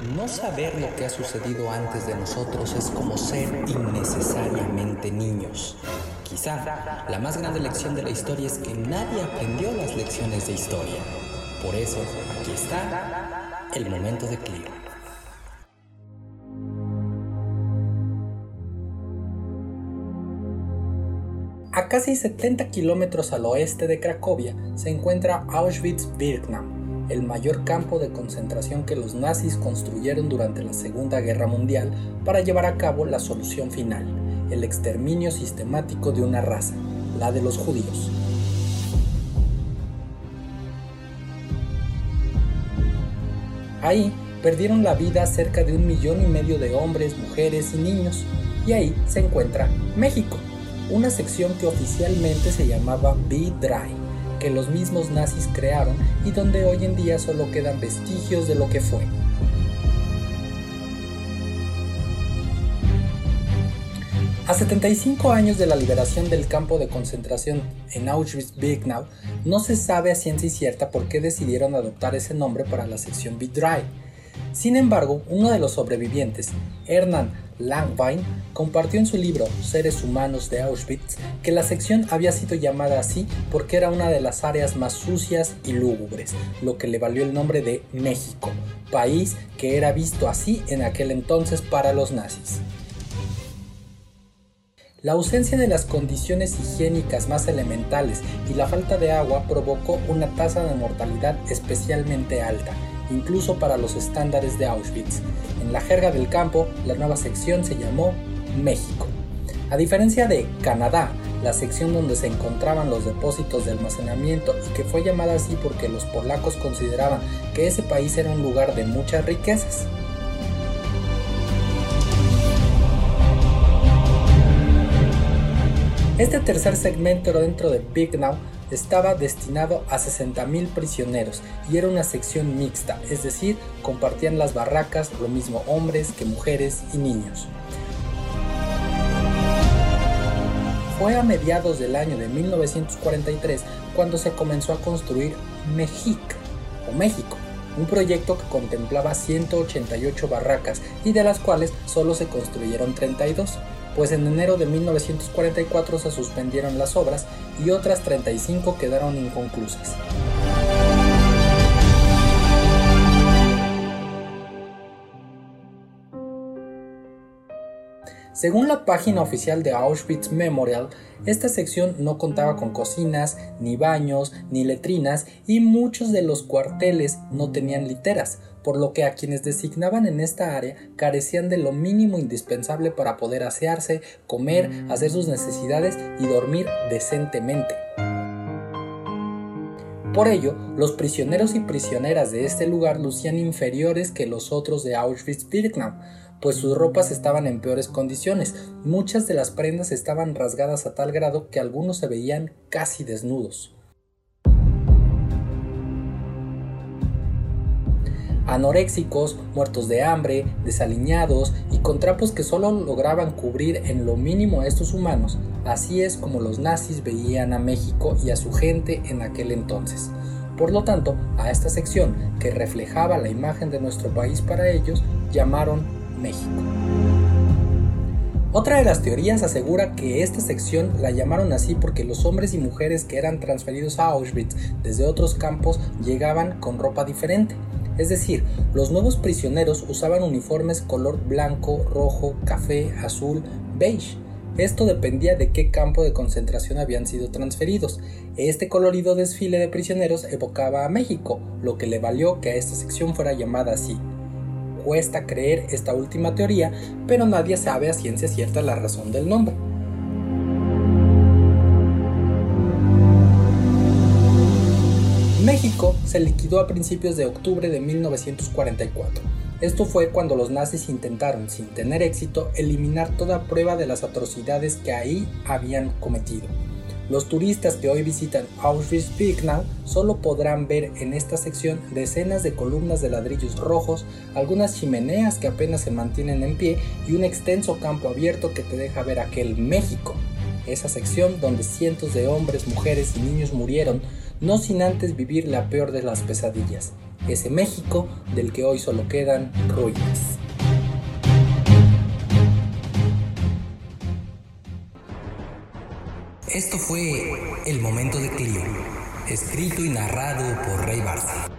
No saber lo que ha sucedido antes de nosotros es como ser innecesariamente niños. Quizá la más grande lección de la historia es que nadie aprendió las lecciones de historia. Por eso, aquí está el momento de Clear. A casi 70 kilómetros al oeste de Cracovia se encuentra Auschwitz-Birkenau, el mayor campo de concentración que los nazis construyeron durante la Segunda Guerra Mundial para llevar a cabo la solución final, el exterminio sistemático de una raza, la de los judíos. Ahí perdieron la vida cerca de un millón y medio de hombres, mujeres y niños, y ahí se encuentra México una sección que oficialmente se llamaba B-Dry, que los mismos nazis crearon y donde hoy en día solo quedan vestigios de lo que fue. A 75 años de la liberación del campo de concentración en Auschwitz-Birkenau, no se sabe a ciencia cierta por qué decidieron adoptar ese nombre para la sección B-Dry. Sin embargo, uno de los sobrevivientes, Hernán Langbein compartió en su libro Seres Humanos de Auschwitz que la sección había sido llamada así porque era una de las áreas más sucias y lúgubres, lo que le valió el nombre de México, país que era visto así en aquel entonces para los nazis. La ausencia de las condiciones higiénicas más elementales y la falta de agua provocó una tasa de mortalidad especialmente alta, incluso para los estándares de Auschwitz. En la jerga del campo, la nueva sección se llamó México. A diferencia de Canadá, la sección donde se encontraban los depósitos de almacenamiento y que fue llamada así porque los polacos consideraban que ese país era un lugar de muchas riquezas. Este tercer segmento dentro de Big Now estaba destinado a 60.000 prisioneros y era una sección mixta, es decir, compartían las barracas lo mismo hombres que mujeres y niños. Fue a mediados del año de 1943 cuando se comenzó a construir México o México, un proyecto que contemplaba 188 barracas y de las cuales solo se construyeron 32 pues en enero de 1944 se suspendieron las obras y otras 35 quedaron inconclusas. Según la página oficial de Auschwitz Memorial, esta sección no contaba con cocinas, ni baños, ni letrinas y muchos de los cuarteles no tenían literas, por lo que a quienes designaban en esta área carecían de lo mínimo indispensable para poder asearse, comer, hacer sus necesidades y dormir decentemente. Por ello, los prisioneros y prisioneras de este lugar lucían inferiores que los otros de Auschwitz-Birkenau, pues sus ropas estaban en peores condiciones. Muchas de las prendas estaban rasgadas a tal grado que algunos se veían casi desnudos. Anoréxicos, muertos de hambre, desaliñados y con trapos que solo lograban cubrir en lo mínimo a estos humanos, así es como los nazis veían a México y a su gente en aquel entonces. Por lo tanto, a esta sección, que reflejaba la imagen de nuestro país para ellos, llamaron México. Otra de las teorías asegura que esta sección la llamaron así porque los hombres y mujeres que eran transferidos a Auschwitz desde otros campos llegaban con ropa diferente. Es decir, los nuevos prisioneros usaban uniformes color blanco, rojo, café, azul, beige. Esto dependía de qué campo de concentración habían sido transferidos. Este colorido desfile de prisioneros evocaba a México, lo que le valió que a esta sección fuera llamada así, cuesta creer esta última teoría, pero nadie sabe a ciencia cierta la razón del nombre. México se liquidó a principios de octubre de 1944. Esto fue cuando los nazis intentaron, sin tener éxito, eliminar toda prueba de las atrocidades que ahí habían cometido. Los turistas que hoy visitan Auschwitz-Birkenau solo podrán ver en esta sección decenas de columnas de ladrillos rojos, algunas chimeneas que apenas se mantienen en pie y un extenso campo abierto que te deja ver aquel México, esa sección donde cientos de hombres, mujeres y niños murieron, no sin antes vivir la peor de las pesadillas, ese México del que hoy solo quedan ruinas. Esto fue El Momento de Clio, escrito y narrado por Rey Barça.